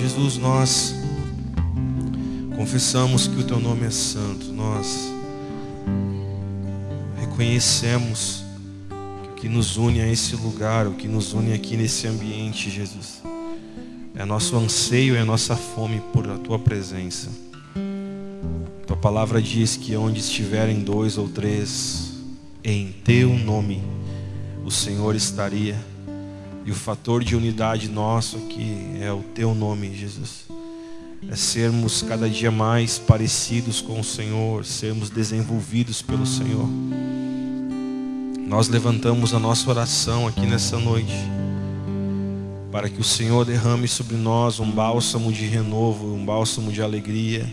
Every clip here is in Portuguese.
Jesus, nós confessamos que o teu nome é santo. Nós reconhecemos que o que nos une a esse lugar, o que nos une aqui nesse ambiente, Jesus, é nosso anseio, é nossa fome por a tua presença. Tua palavra diz que onde estiverem dois ou três em teu nome, o Senhor estaria. E o fator de unidade nosso aqui é o teu nome, Jesus. É sermos cada dia mais parecidos com o Senhor, sermos desenvolvidos pelo Senhor. Nós levantamos a nossa oração aqui nessa noite, para que o Senhor derrame sobre nós um bálsamo de renovo, um bálsamo de alegria.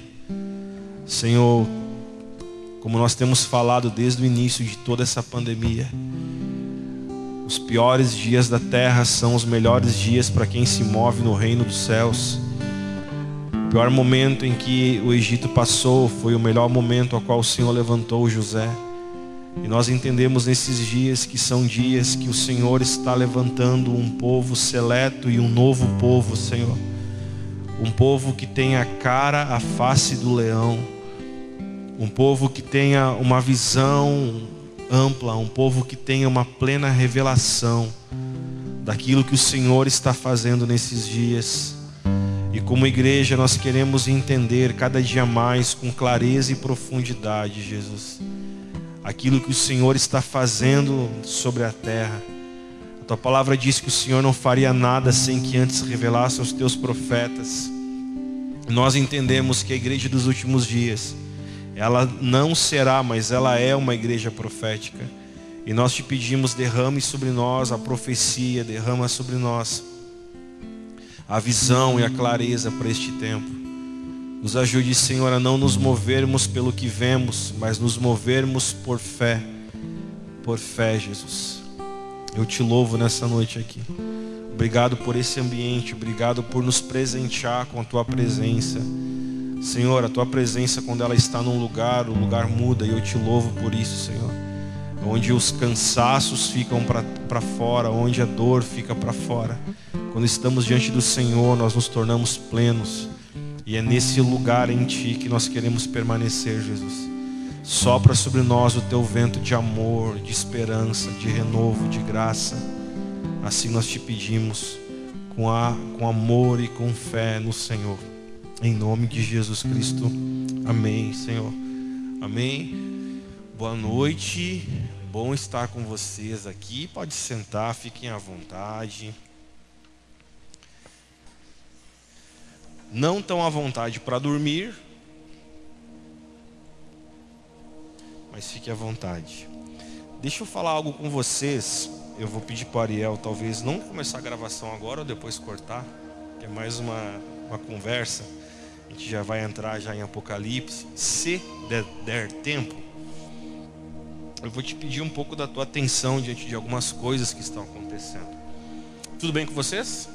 Senhor, como nós temos falado desde o início de toda essa pandemia, os piores dias da terra são os melhores dias para quem se move no reino dos céus. O pior momento em que o Egito passou foi o melhor momento ao qual o Senhor levantou José. E nós entendemos nesses dias que são dias que o Senhor está levantando um povo seleto e um novo povo, Senhor. Um povo que tenha a cara, a face do leão. Um povo que tenha uma visão ampla, um povo que tenha uma plena revelação daquilo que o Senhor está fazendo nesses dias. E como igreja nós queremos entender cada dia mais com clareza e profundidade, Jesus, aquilo que o Senhor está fazendo sobre a terra. A tua palavra diz que o Senhor não faria nada sem que antes revelasse aos teus profetas. Nós entendemos que a igreja dos últimos dias ela não será, mas ela é uma igreja profética. E nós te pedimos, derrame sobre nós a profecia, derrama sobre nós a visão e a clareza para este tempo. Nos ajude, Senhor, a não nos movermos pelo que vemos, mas nos movermos por fé. Por fé, Jesus. Eu te louvo nessa noite aqui. Obrigado por esse ambiente, obrigado por nos presentear com a tua presença. Senhor, a tua presença, quando ela está num lugar, o lugar muda e eu te louvo por isso, Senhor. Onde os cansaços ficam para fora, onde a dor fica para fora. Quando estamos diante do Senhor, nós nos tornamos plenos. E é nesse lugar em Ti que nós queremos permanecer, Jesus. Sopra sobre nós o Teu vento de amor, de esperança, de renovo, de graça. Assim nós te pedimos, com, a, com amor e com fé no Senhor. Em nome de Jesus Cristo. Amém, Senhor. Amém. Boa noite. Bom estar com vocês aqui. Pode sentar, fiquem à vontade. Não tão à vontade para dormir, mas fique à vontade. Deixa eu falar algo com vocês. Eu vou pedir para Ariel, talvez não começar a gravação agora ou depois cortar, que é mais uma, uma conversa gente já vai entrar já em Apocalipse, se der, der tempo, eu vou te pedir um pouco da tua atenção diante de algumas coisas que estão acontecendo. Tudo bem com vocês?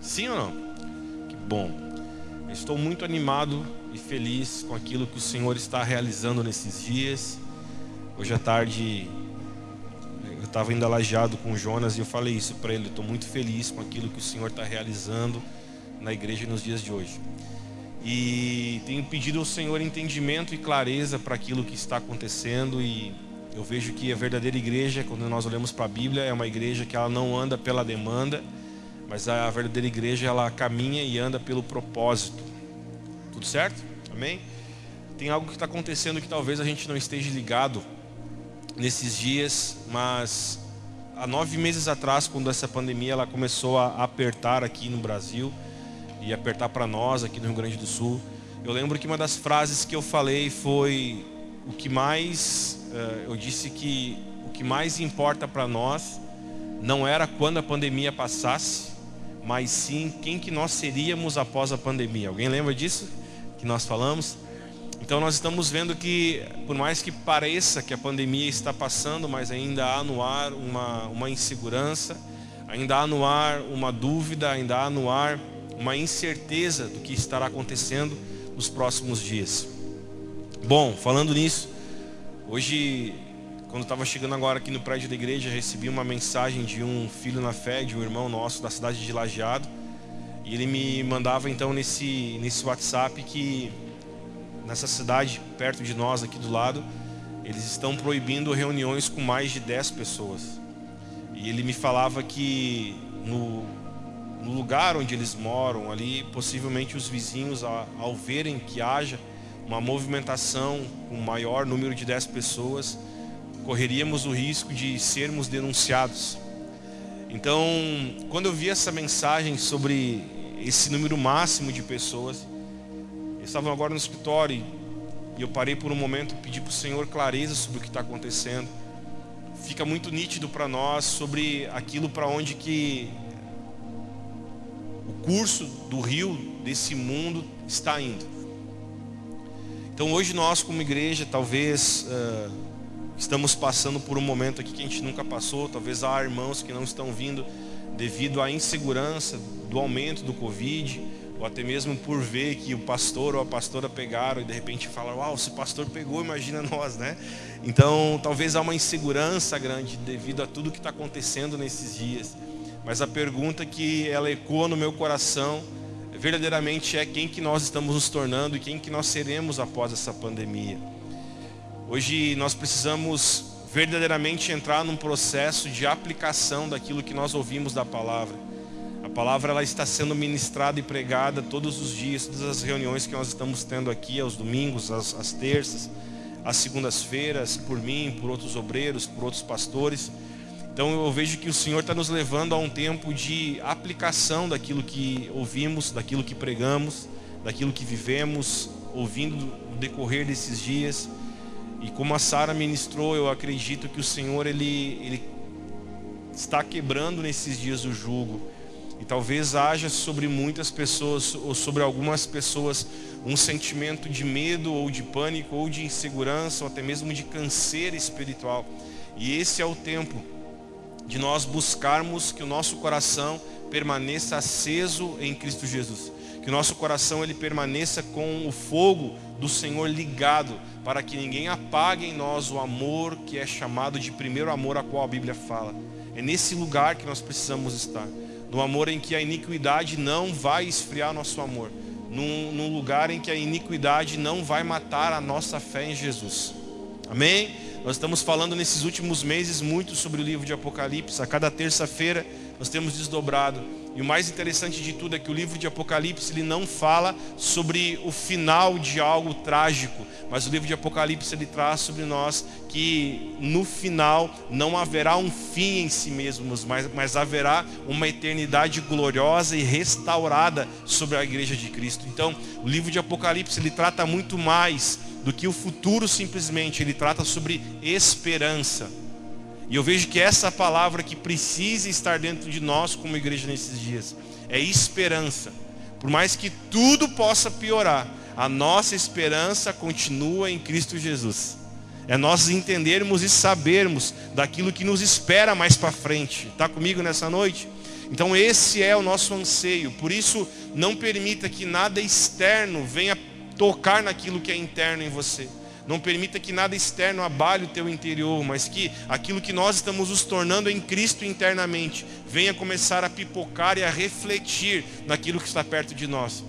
Sim ou não? Que bom. Eu estou muito animado e feliz com aquilo que o Senhor está realizando nesses dias. Hoje à tarde eu estava ainda lajeado com o Jonas e eu falei isso para ele. Estou muito feliz com aquilo que o Senhor está realizando na igreja nos dias de hoje. E tenho pedido ao Senhor entendimento e clareza para aquilo que está acontecendo e eu vejo que a verdadeira igreja, quando nós olhamos para a Bíblia, é uma igreja que ela não anda pela demanda, mas a verdadeira igreja ela caminha e anda pelo propósito. Tudo certo? Amém? Tem algo que está acontecendo que talvez a gente não esteja ligado nesses dias, mas há nove meses atrás, quando essa pandemia ela começou a apertar aqui no Brasil, e apertar para nós aqui no Rio Grande do Sul. Eu lembro que uma das frases que eu falei foi o que mais uh, eu disse que o que mais importa para nós não era quando a pandemia passasse, mas sim quem que nós seríamos após a pandemia. Alguém lembra disso que nós falamos? Então nós estamos vendo que por mais que pareça que a pandemia está passando, mas ainda há no ar uma, uma insegurança, ainda há no ar uma dúvida, ainda há no ar uma incerteza do que estará acontecendo nos próximos dias. Bom, falando nisso, hoje, quando estava chegando agora aqui no prédio da igreja, recebi uma mensagem de um filho na fé, de um irmão nosso da cidade de Lajeado. E ele me mandava então nesse, nesse WhatsApp que nessa cidade perto de nós, aqui do lado, eles estão proibindo reuniões com mais de 10 pessoas. E ele me falava que no, no lugar onde eles moram, ali, possivelmente os vizinhos, ao, verem que haja uma movimentação com maior número de 10 pessoas, correríamos o risco de sermos denunciados. Então, quando eu vi essa mensagem sobre esse número máximo de pessoas, eles estavam agora no escritório e eu parei por um momento pedi para o Senhor clareza sobre o que está acontecendo. Fica muito nítido para nós sobre aquilo para onde que o curso do rio desse mundo está indo. Então hoje nós como igreja talvez uh, estamos passando por um momento aqui que a gente nunca passou. Talvez há irmãos que não estão vindo devido à insegurança do aumento do Covid, ou até mesmo por ver que o pastor ou a pastora pegaram e de repente falam, uau, se o pastor pegou, imagina nós, né? Então talvez há uma insegurança grande devido a tudo que está acontecendo nesses dias. Mas a pergunta que ela ecoa no meu coração verdadeiramente é quem que nós estamos nos tornando e quem que nós seremos após essa pandemia. Hoje nós precisamos verdadeiramente entrar num processo de aplicação daquilo que nós ouvimos da palavra. A palavra ela está sendo ministrada e pregada todos os dias, todas as reuniões que nós estamos tendo aqui, aos domingos, às, às terças, às segundas-feiras, por mim, por outros obreiros, por outros pastores. Então eu vejo que o Senhor está nos levando a um tempo de aplicação daquilo que ouvimos, daquilo que pregamos, daquilo que vivemos, ouvindo no decorrer desses dias. E como a Sara ministrou, eu acredito que o Senhor ele, ele está quebrando nesses dias o jugo. E talvez haja sobre muitas pessoas, ou sobre algumas pessoas, um sentimento de medo, ou de pânico, ou de insegurança, ou até mesmo de canseira espiritual. E esse é o tempo de nós buscarmos que o nosso coração permaneça aceso em Cristo Jesus. Que o nosso coração ele permaneça com o fogo do Senhor ligado, para que ninguém apague em nós o amor que é chamado de primeiro amor a qual a Bíblia fala. É nesse lugar que nós precisamos estar. No amor em que a iniquidade não vai esfriar nosso amor. Num, num lugar em que a iniquidade não vai matar a nossa fé em Jesus. Amém? Nós estamos falando nesses últimos meses muito sobre o livro de Apocalipse. A cada terça-feira nós temos desdobrado. E o mais interessante de tudo é que o livro de Apocalipse ele não fala sobre o final de algo trágico, mas o livro de Apocalipse ele traz sobre nós que no final não haverá um fim em si mesmos, mas, mas haverá uma eternidade gloriosa e restaurada sobre a igreja de Cristo. Então, o livro de Apocalipse ele trata muito mais do que o futuro simplesmente, ele trata sobre esperança. E eu vejo que essa palavra que precisa estar dentro de nós como igreja nesses dias é esperança. Por mais que tudo possa piorar, a nossa esperança continua em Cristo Jesus. É nós entendermos e sabermos daquilo que nos espera mais para frente. Está comigo nessa noite? Então esse é o nosso anseio. Por isso, não permita que nada externo venha tocar naquilo que é interno em você. Não permita que nada externo abale o teu interior, mas que aquilo que nós estamos nos tornando em Cristo internamente venha começar a pipocar e a refletir naquilo que está perto de nós.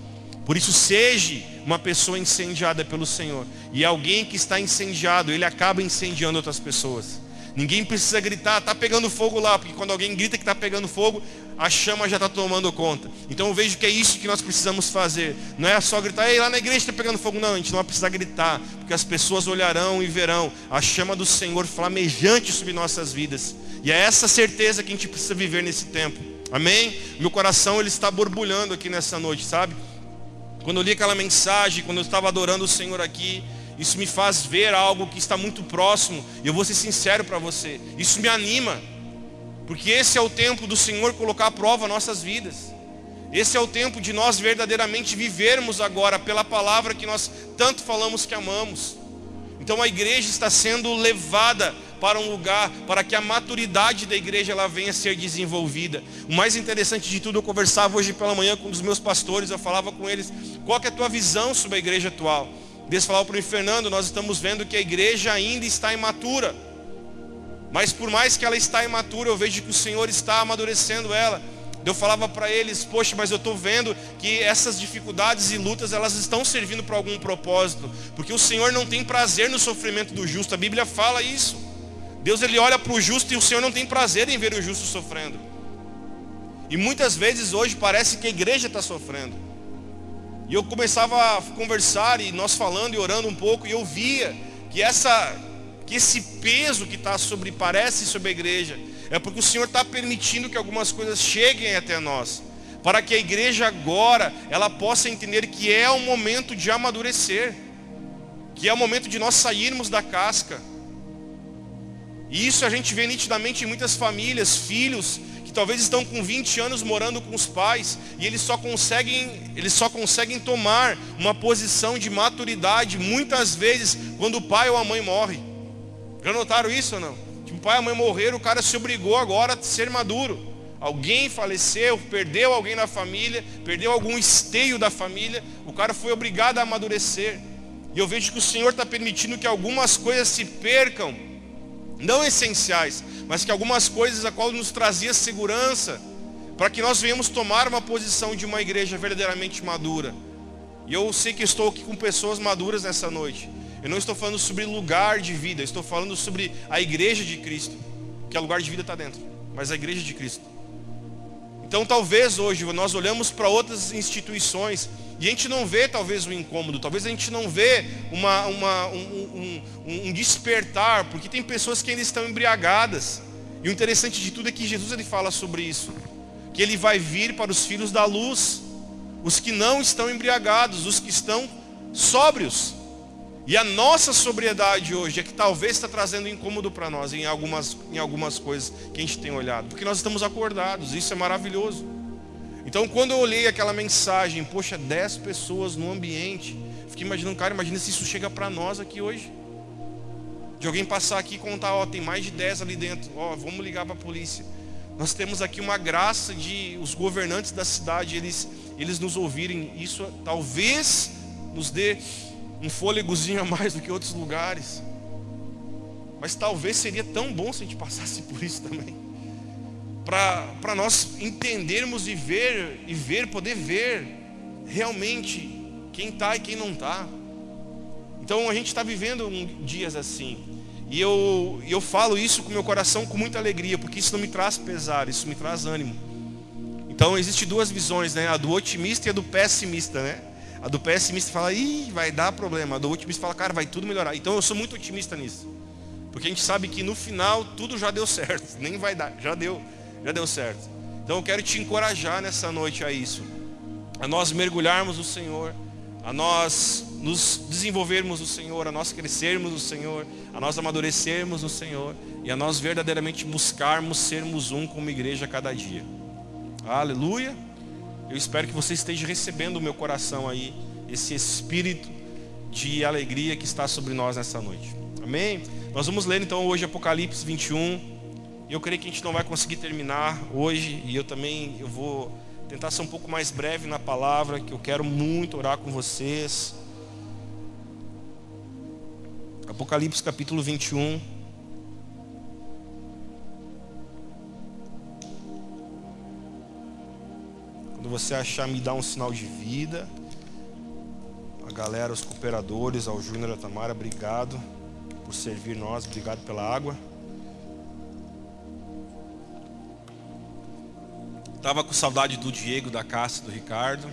Por isso, seja uma pessoa incendiada pelo Senhor. E alguém que está incendiado, ele acaba incendiando outras pessoas. Ninguém precisa gritar, está pegando fogo lá, porque quando alguém grita que está pegando fogo, a chama já está tomando conta. Então eu vejo que é isso que nós precisamos fazer. Não é só gritar, ei, lá na igreja está pegando fogo. Não, a gente não vai precisar gritar, porque as pessoas olharão e verão a chama do Senhor flamejante sobre nossas vidas. E é essa certeza que a gente precisa viver nesse tempo. Amém? Meu coração ele está borbulhando aqui nessa noite, sabe? Quando eu li aquela mensagem, quando eu estava adorando o Senhor aqui, isso me faz ver algo que está muito próximo. E eu vou ser sincero para você, isso me anima. Porque esse é o tempo do Senhor colocar à prova nossas vidas. Esse é o tempo de nós verdadeiramente vivermos agora pela palavra que nós tanto falamos que amamos. Então a igreja está sendo levada para um lugar para que a maturidade da igreja ela venha a ser desenvolvida. O mais interessante de tudo, eu conversava hoje pela manhã com um dos meus pastores, eu falava com eles, qual é a tua visão sobre a igreja atual? Eles falavam para mim, Fernando, nós estamos vendo que a igreja ainda está imatura. Mas por mais que ela está imatura, eu vejo que o Senhor está amadurecendo ela. Eu falava para eles, poxa, mas eu estou vendo que essas dificuldades e lutas elas estão servindo para algum propósito, porque o Senhor não tem prazer no sofrimento do justo. A Bíblia fala isso. Deus ele olha para o justo e o Senhor não tem prazer em ver o justo sofrendo. E muitas vezes hoje parece que a igreja está sofrendo. E eu começava a conversar e nós falando e orando um pouco e eu via que essa que esse peso que está sobre parece sobre a igreja é porque o Senhor está permitindo que algumas coisas cheguem até nós, para que a igreja agora ela possa entender que é o momento de amadurecer, que é o momento de nós sairmos da casca. E isso a gente vê nitidamente em muitas famílias, filhos que talvez estão com 20 anos morando com os pais e eles só conseguem, eles só conseguem tomar uma posição de maturidade muitas vezes quando o pai ou a mãe morre. Já notaram isso ou não? Tipo, o pai e a mãe morreram, o cara se obrigou agora a ser maduro. Alguém faleceu, perdeu alguém na família, perdeu algum esteio da família, o cara foi obrigado a amadurecer. E eu vejo que o Senhor está permitindo que algumas coisas se percam, não essenciais, mas que algumas coisas a qual nos trazia segurança, para que nós venhamos tomar uma posição de uma igreja verdadeiramente madura. E eu sei que estou aqui com pessoas maduras nessa noite. Eu não estou falando sobre lugar de vida, estou falando sobre a igreja de Cristo. Que é lugar de vida está dentro, mas a igreja de Cristo. Então talvez hoje nós olhamos para outras instituições e a gente não vê talvez o um incômodo, talvez a gente não vê uma, uma, um, um, um, despertar, porque tem pessoas que ainda estão embriagadas. E o interessante de tudo é que Jesus ele fala sobre isso. Que ele vai vir para os filhos da luz, os que não estão embriagados, os que estão sóbrios. E a nossa sobriedade hoje é que talvez está trazendo incômodo para nós em algumas, em algumas coisas que a gente tem olhado. Porque nós estamos acordados, isso é maravilhoso. Então quando eu olhei aquela mensagem, poxa, 10 pessoas no ambiente, fiquei imaginando, cara, imagina se isso chega para nós aqui hoje. De alguém passar aqui e contar, ó, tem mais de 10 ali dentro, ó, vamos ligar para a polícia. Nós temos aqui uma graça de os governantes da cidade, eles, eles nos ouvirem. Isso talvez nos dê um fôlegozinho a mais do que outros lugares. Mas talvez seria tão bom se a gente passasse por isso também. Para nós entendermos e ver, e ver, poder ver realmente quem está e quem não está. Então a gente está vivendo dias assim. E eu, eu falo isso com meu coração com muita alegria, porque isso não me traz pesar, isso me traz ânimo. Então existem duas visões, né? A do otimista e a do pessimista, né? A do pessimista fala, ih, vai dar problema. A do otimista fala, cara, vai tudo melhorar. Então eu sou muito otimista nisso. Porque a gente sabe que no final tudo já deu certo. Nem vai dar, já deu, já deu certo. Então eu quero te encorajar nessa noite a isso. A nós mergulharmos no Senhor, a nós nos desenvolvermos no Senhor, a nós crescermos no Senhor, a nós amadurecermos no Senhor e a nós verdadeiramente buscarmos sermos um como igreja a cada dia. Aleluia. Eu espero que você esteja recebendo o meu coração aí, esse espírito de alegria que está sobre nós nessa noite. Amém? Nós vamos ler então hoje Apocalipse 21. Eu creio que a gente não vai conseguir terminar hoje e eu também eu vou tentar ser um pouco mais breve na palavra, que eu quero muito orar com vocês. Apocalipse capítulo 21. Quando você achar, me dá um sinal de vida. A galera, os cooperadores, ao Júnior e a Tamara, obrigado por servir nós, obrigado pela água. Tava com saudade do Diego, da Cássia, do Ricardo.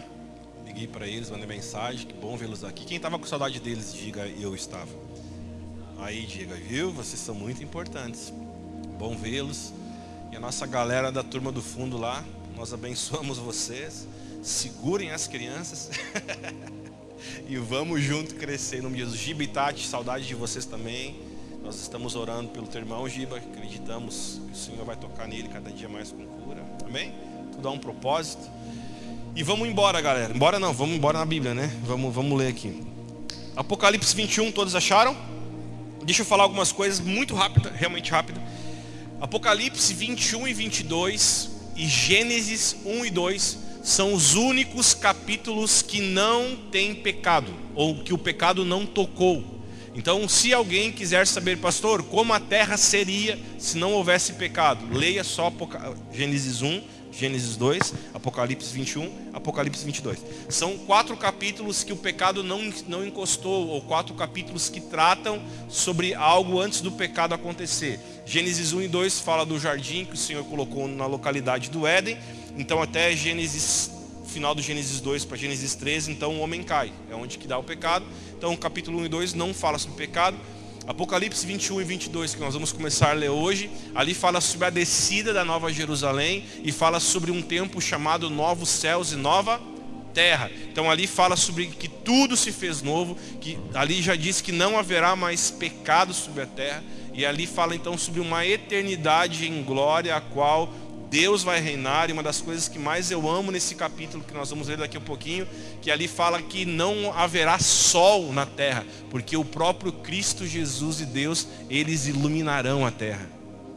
Liguei para eles, mandei mensagem, que bom vê-los aqui. Quem tava com saudade deles, diga eu estava. Aí, Diego, viu? Vocês são muito importantes. Bom vê-los. E a nossa galera da turma do fundo lá, nós abençoamos vocês. Segurem as crianças. e vamos junto crescer em nome de Jesus. Giba Tati, saudade de vocês também. Nós estamos orando pelo teu irmão Giba. Acreditamos que o Senhor vai tocar nele cada dia mais com cura. Amém? Tudo há um propósito. E vamos embora, galera. Embora não, vamos embora na Bíblia, né? Vamos, vamos ler aqui. Apocalipse 21, todos acharam? Deixa eu falar algumas coisas muito rápida, realmente rápida. Apocalipse 21 e 22 e Gênesis 1 e 2 são os únicos capítulos que não tem pecado, ou que o pecado não tocou. Então, se alguém quiser saber, pastor, como a terra seria se não houvesse pecado, leia só Gênesis 1, Gênesis 2, Apocalipse 21, Apocalipse 22. São quatro capítulos que o pecado não, não encostou, ou quatro capítulos que tratam sobre algo antes do pecado acontecer. Gênesis 1 e 2 fala do jardim que o Senhor colocou na localidade do Éden. Então até Gênesis final do Gênesis 2 para Gênesis 13, então o homem cai, é onde que dá o pecado. Então o capítulo 1 e 2 não fala sobre pecado. Apocalipse 21 e 22, que nós vamos começar a ler hoje, ali fala sobre a descida da Nova Jerusalém e fala sobre um tempo chamado Novos Céus e Nova Terra. Então ali fala sobre que tudo se fez novo, que ali já diz que não haverá mais pecado sobre a terra, e ali fala então sobre uma eternidade em glória, a qual Deus vai reinar, e uma das coisas que mais eu amo nesse capítulo que nós vamos ler daqui a pouquinho, que ali fala que não haverá sol na terra, porque o próprio Cristo Jesus e Deus, eles iluminarão a terra.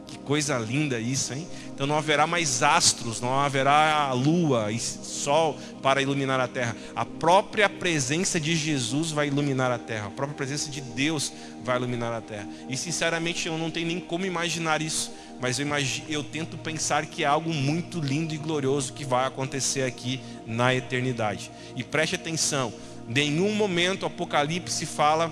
Que coisa linda isso, hein? Então não haverá mais astros, não haverá lua e sol para iluminar a terra. A própria presença de Jesus vai iluminar a terra. A própria presença de Deus vai iluminar a terra. E sinceramente eu não tenho nem como imaginar isso mas eu, imagino, eu tento pensar que é algo muito lindo e glorioso que vai acontecer aqui na eternidade. E preste atenção, nenhum momento o Apocalipse fala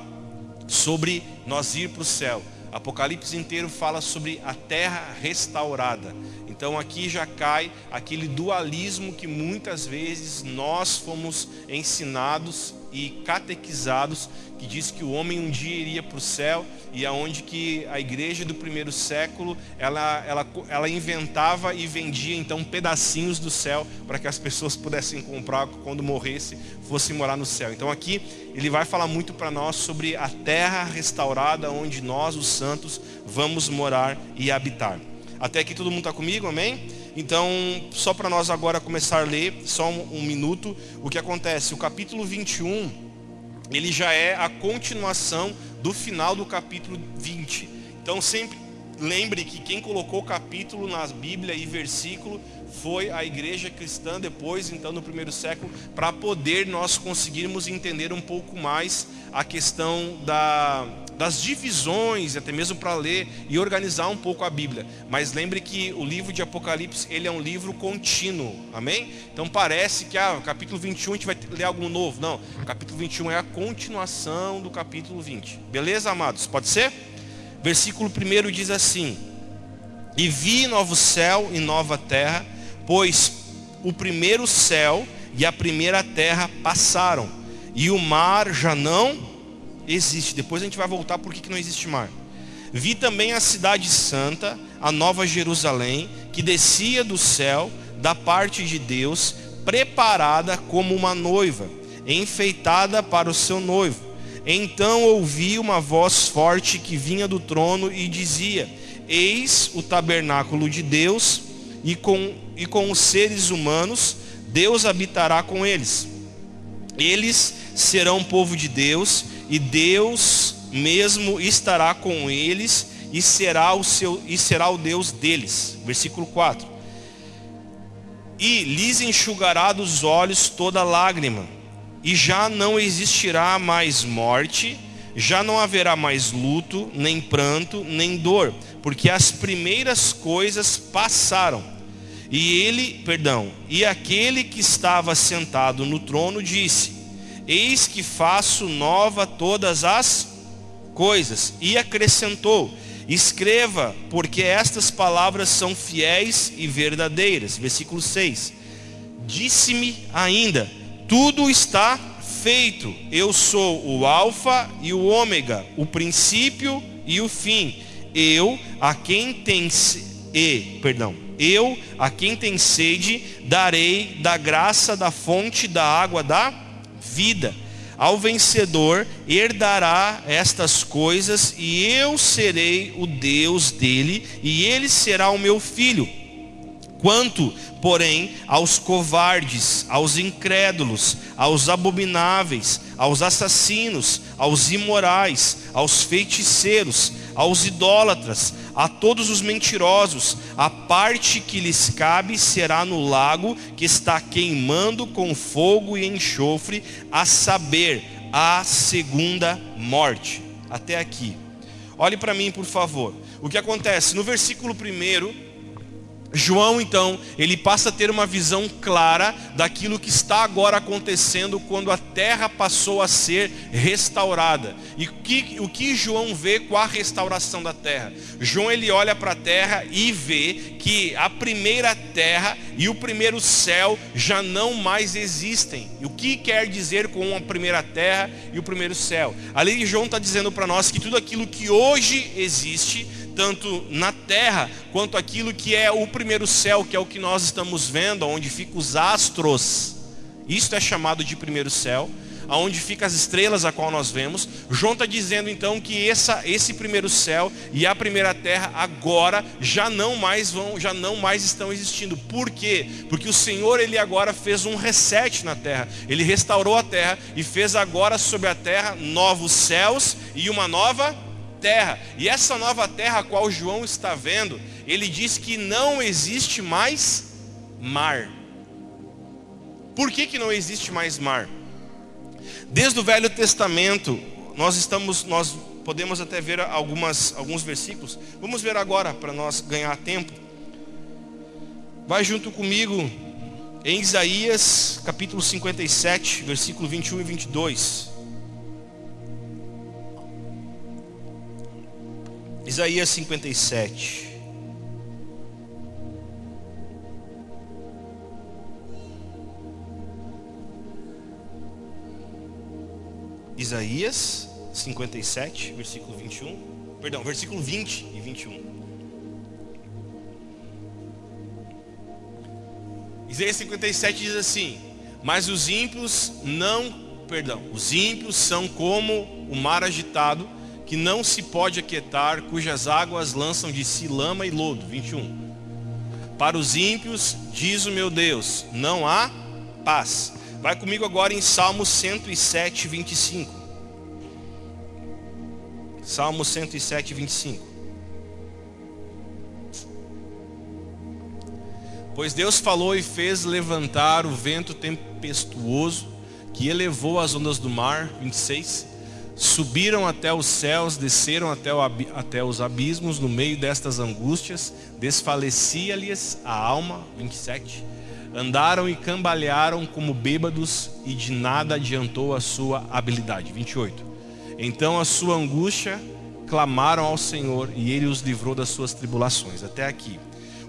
sobre nós ir para o céu. Apocalipse inteiro fala sobre a terra restaurada. Então aqui já cai aquele dualismo que muitas vezes nós fomos ensinados e catequizados, que diz que o homem um dia iria para o céu e aonde que a igreja do primeiro século ela, ela, ela inventava e vendia então pedacinhos do céu para que as pessoas pudessem comprar quando morresse, fossem morar no céu. Então aqui ele vai falar muito para nós sobre a terra restaurada onde nós, os santos, vamos morar e habitar. Até aqui todo mundo está comigo, amém? Então, só para nós agora começar a ler, só um, um, minuto, o que acontece? O capítulo 21, ele já é a continuação do final do capítulo 20. Então, sempre lembre que quem colocou capítulo na Bíblia e versículo foi a igreja cristã depois, então no primeiro século, para poder nós conseguirmos entender um pouco mais a questão da, das divisões, até mesmo para ler e organizar um pouco a Bíblia. Mas lembre que o livro de Apocalipse, ele é um livro contínuo, amém? Então parece que, ah, capítulo 21 a gente vai ler algo novo. Não, capítulo 21 é a continuação do capítulo 20. Beleza, amados? Pode ser? Versículo 1 diz assim: E vi novo céu e nova terra, pois o primeiro céu e a primeira terra passaram, e o mar já não existe. Depois a gente vai voltar por que não existe mar. Vi também a cidade santa, a nova Jerusalém, que descia do céu, da parte de Deus, preparada como uma noiva, enfeitada para o seu noivo. Então ouvi uma voz forte que vinha do trono e dizia: Eis o tabernáculo de Deus, e com, e com os seres humanos, Deus habitará com eles. Eles serão povo de Deus, e Deus mesmo estará com eles e será o seu e será o Deus deles. Versículo 4. E lhes enxugará dos olhos toda lágrima, e já não existirá mais morte, já não haverá mais luto, nem pranto, nem dor, porque as primeiras coisas passaram. E ele, perdão, e aquele que estava sentado no trono disse: Eis que faço nova todas as coisas. E acrescentou: Escreva, porque estas palavras são fiéis e verdadeiras. Versículo 6. Disse-me ainda: Tudo está feito. Eu sou o Alfa e o Ômega, o princípio e o fim. Eu, a quem tem e, perdão, eu, a quem tem sede, darei da graça da fonte da água da vida. Ao vencedor herdará estas coisas, e eu serei o Deus dele, e ele será o meu filho. Quanto, porém, aos covardes, aos incrédulos, aos abomináveis, aos assassinos, aos imorais, aos feiticeiros, aos idólatras, a todos os mentirosos, a parte que lhes cabe será no lago que está queimando com fogo e enxofre, a saber, a segunda morte. Até aqui. Olhe para mim, por favor. O que acontece? No versículo 1, João, então, ele passa a ter uma visão clara daquilo que está agora acontecendo quando a terra passou a ser restaurada. E que, o que João vê com a restauração da terra? João ele olha para a terra e vê que a primeira terra e o primeiro céu já não mais existem. E o que quer dizer com a primeira terra e o primeiro céu? Ali João está dizendo para nós que tudo aquilo que hoje existe tanto na terra quanto aquilo que é o primeiro céu, que é o que nós estamos vendo, onde ficam os astros. Isto é chamado de primeiro céu, aonde ficam as estrelas a qual nós vemos. João está dizendo então que essa, esse primeiro céu e a primeira terra agora já não mais vão, já não mais estão existindo. Por quê? Porque o Senhor ele agora fez um reset na terra. Ele restaurou a terra e fez agora sobre a terra novos céus e uma nova terra. E essa nova terra a qual João está vendo, ele diz que não existe mais mar. Por que, que não existe mais mar? Desde o Velho Testamento, nós estamos, nós podemos até ver algumas, alguns versículos. Vamos ver agora para nós ganhar tempo. Vai junto comigo em Isaías capítulo 57, versículo 21 e 22. Isaías 57. Isaías 57, versículo 21. Perdão, versículo 20 e 21. Isaías 57 diz assim: Mas os ímpios não, perdão, os ímpios são como o mar agitado que não se pode aquietar, cujas águas lançam de si lama e lodo. 21. Para os ímpios, diz o meu Deus, não há paz. Vai comigo agora em Salmo 107, 25. Salmo 107, 25. Pois Deus falou e fez levantar o vento tempestuoso que elevou as ondas do mar. 26 Subiram até os céus, desceram até, até os abismos, no meio destas angústias, desfalecia-lhes a alma. 27. Andaram e cambalearam como bêbados, e de nada adiantou a sua habilidade. 28. Então a sua angústia clamaram ao Senhor, e ele os livrou das suas tribulações. Até aqui.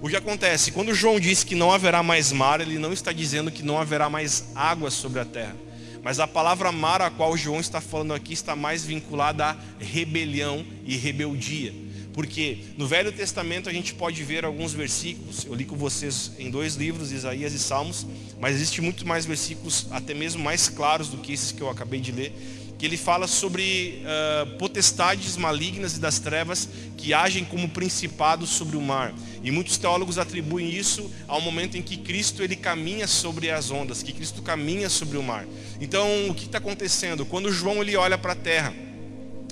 O que acontece? Quando João diz que não haverá mais mar, ele não está dizendo que não haverá mais água sobre a terra. Mas a palavra mar a qual João está falando aqui está mais vinculada à rebelião e rebeldia. Porque no Velho Testamento a gente pode ver alguns versículos, eu li com vocês em dois livros, Isaías e Salmos, mas existe muito mais versículos, até mesmo mais claros do que esses que eu acabei de ler, que ele fala sobre uh, potestades malignas e das trevas que agem como principados sobre o mar. E muitos teólogos atribuem isso ao momento em que Cristo ele caminha sobre as ondas, que Cristo caminha sobre o mar. Então, o que está acontecendo? Quando João ele olha para a terra,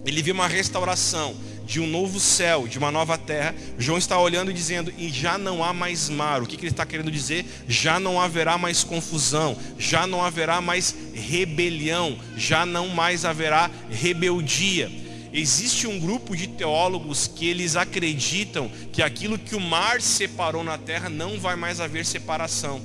ele vê uma restauração de um novo céu, de uma nova terra. João está olhando e dizendo: e já não há mais mar. O que, que ele está querendo dizer? Já não haverá mais confusão, já não haverá mais rebelião, já não mais haverá rebeldia. Existe um grupo de teólogos que eles acreditam que aquilo que o mar separou na terra não vai mais haver separação.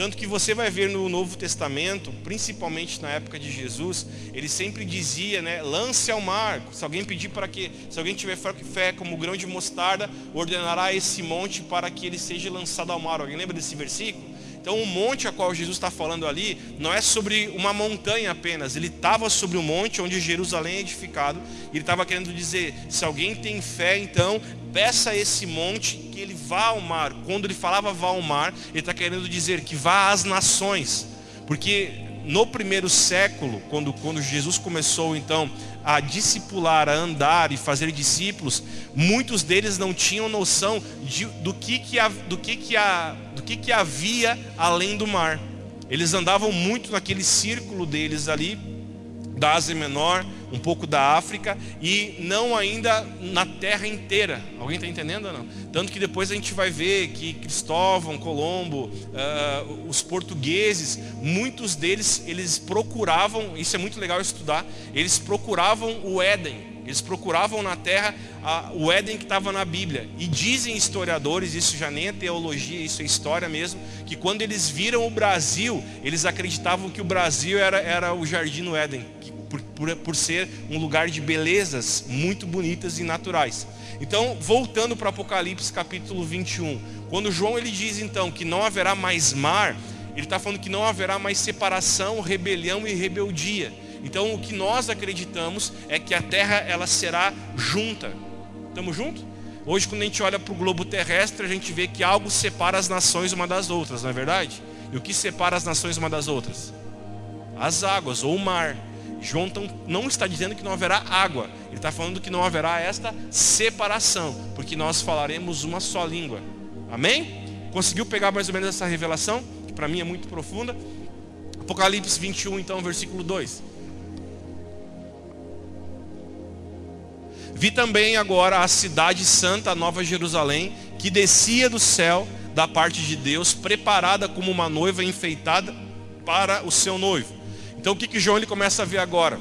Tanto que você vai ver no Novo Testamento, principalmente na época de Jesus, ele sempre dizia, né, lance ao mar. Se alguém pedir para que, se alguém tiver fé como grão de mostarda, ordenará esse monte para que ele seja lançado ao mar. Alguém lembra desse versículo? Então, o monte a qual Jesus está falando ali não é sobre uma montanha apenas. Ele estava sobre o monte onde Jerusalém é edificado. E ele estava querendo dizer: se alguém tem fé, então peça a esse monte que ele vá ao mar. Quando ele falava vá ao mar, ele está querendo dizer que vá às nações. Porque no primeiro século, quando, quando Jesus começou então a discipular, a andar e fazer discípulos, muitos deles não tinham noção de, do, que, que, do, que, que, do que, que havia além do mar. Eles andavam muito naquele círculo deles ali, da Ásia Menor, um pouco da África e não ainda na terra inteira. Alguém está entendendo ou não? Tanto que depois a gente vai ver que Cristóvão, Colombo, uh, os portugueses, muitos deles eles procuravam, isso é muito legal estudar, eles procuravam o Éden, Eles procuravam na terra a, o Éden que estava na Bíblia. E dizem historiadores, isso já nem é teologia, isso é história mesmo, que quando eles viram o Brasil, eles acreditavam que o Brasil era, era o jardim no Éden, por, por, por ser um lugar de belezas muito bonitas e naturais. Então, voltando para Apocalipse capítulo 21, quando João ele diz então que não haverá mais mar, ele está falando que não haverá mais separação, rebelião e rebeldia. Então o que nós acreditamos é que a terra ela será junta. Estamos juntos? Hoje quando a gente olha para o globo terrestre, a gente vê que algo separa as nações uma das outras, não é verdade? E o que separa as nações uma das outras? As águas ou o mar. João então, não está dizendo que não haverá água, ele está falando que não haverá esta separação, porque nós falaremos uma só língua. Amém? Conseguiu pegar mais ou menos essa revelação, que para mim é muito profunda? Apocalipse 21, então, versículo 2. Vi também agora a cidade santa, a Nova Jerusalém, que descia do céu da parte de Deus, preparada como uma noiva enfeitada para o seu noivo. Então o que, que João ele começa a ver agora?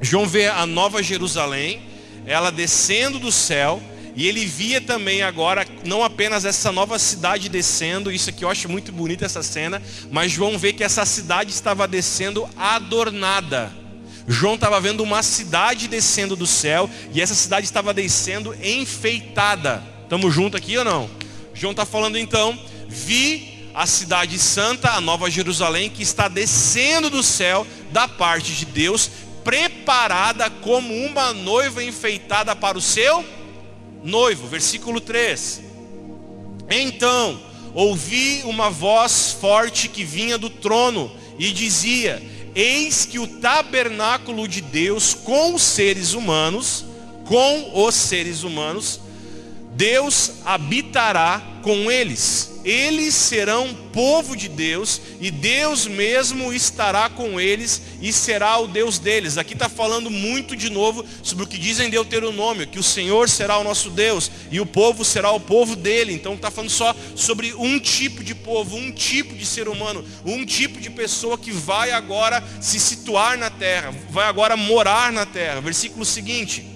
João vê a Nova Jerusalém, ela descendo do céu, e ele via também agora, não apenas essa nova cidade descendo, isso aqui eu acho muito bonita essa cena, mas João vê que essa cidade estava descendo adornada. João estava vendo uma cidade descendo do céu e essa cidade estava descendo enfeitada. Estamos juntos aqui ou não? João está falando então, vi a cidade santa, a nova Jerusalém, que está descendo do céu da parte de Deus, preparada como uma noiva enfeitada para o seu noivo. Versículo 3. Então ouvi uma voz forte que vinha do trono e dizia: Eis que o tabernáculo de Deus com os seres humanos, com os seres humanos, Deus habitará com eles. Eles serão povo de Deus e Deus mesmo estará com eles e será o Deus deles. Aqui está falando muito de novo sobre o que diz em Deuteronômio, que o Senhor será o nosso Deus e o povo será o povo dele. Então está falando só sobre um tipo de povo, um tipo de ser humano, um tipo de pessoa que vai agora se situar na terra, vai agora morar na terra. Versículo seguinte.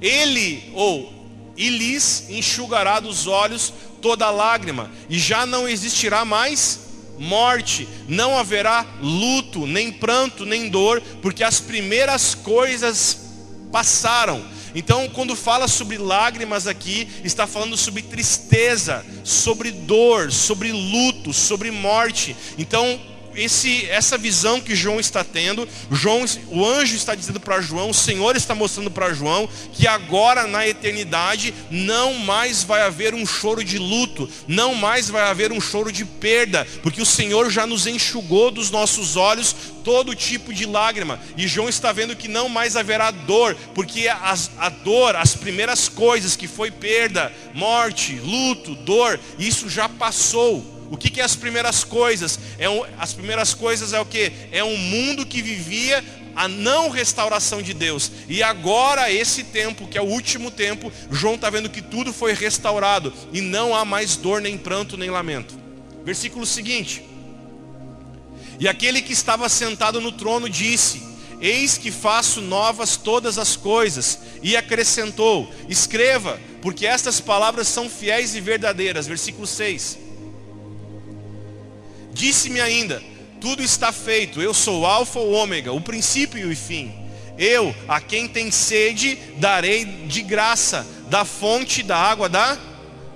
Ele ou e lhes enxugará dos olhos toda lágrima, e já não existirá mais morte, não haverá luto, nem pranto, nem dor, porque as primeiras coisas passaram. Então, quando fala sobre lágrimas aqui, está falando sobre tristeza, sobre dor, sobre luto, sobre morte. Então, esse, essa visão que João está tendo, João, o anjo está dizendo para João, o Senhor está mostrando para João que agora na eternidade não mais vai haver um choro de luto, não mais vai haver um choro de perda, porque o Senhor já nos enxugou dos nossos olhos todo tipo de lágrima. E João está vendo que não mais haverá dor, porque a, a dor, as primeiras coisas que foi perda, morte, luto, dor, isso já passou. O que, que é as primeiras coisas? É um, as primeiras coisas é o que? É um mundo que vivia a não restauração de Deus. E agora, esse tempo, que é o último tempo, João está vendo que tudo foi restaurado. E não há mais dor, nem pranto, nem lamento. Versículo seguinte. E aquele que estava sentado no trono disse: Eis que faço novas todas as coisas. E acrescentou: Escreva, porque estas palavras são fiéis e verdadeiras. Versículo 6. Disse-me ainda: Tudo está feito, eu sou o Alfa ou Ômega, o princípio e o fim. Eu, a quem tem sede, darei de graça da fonte da água da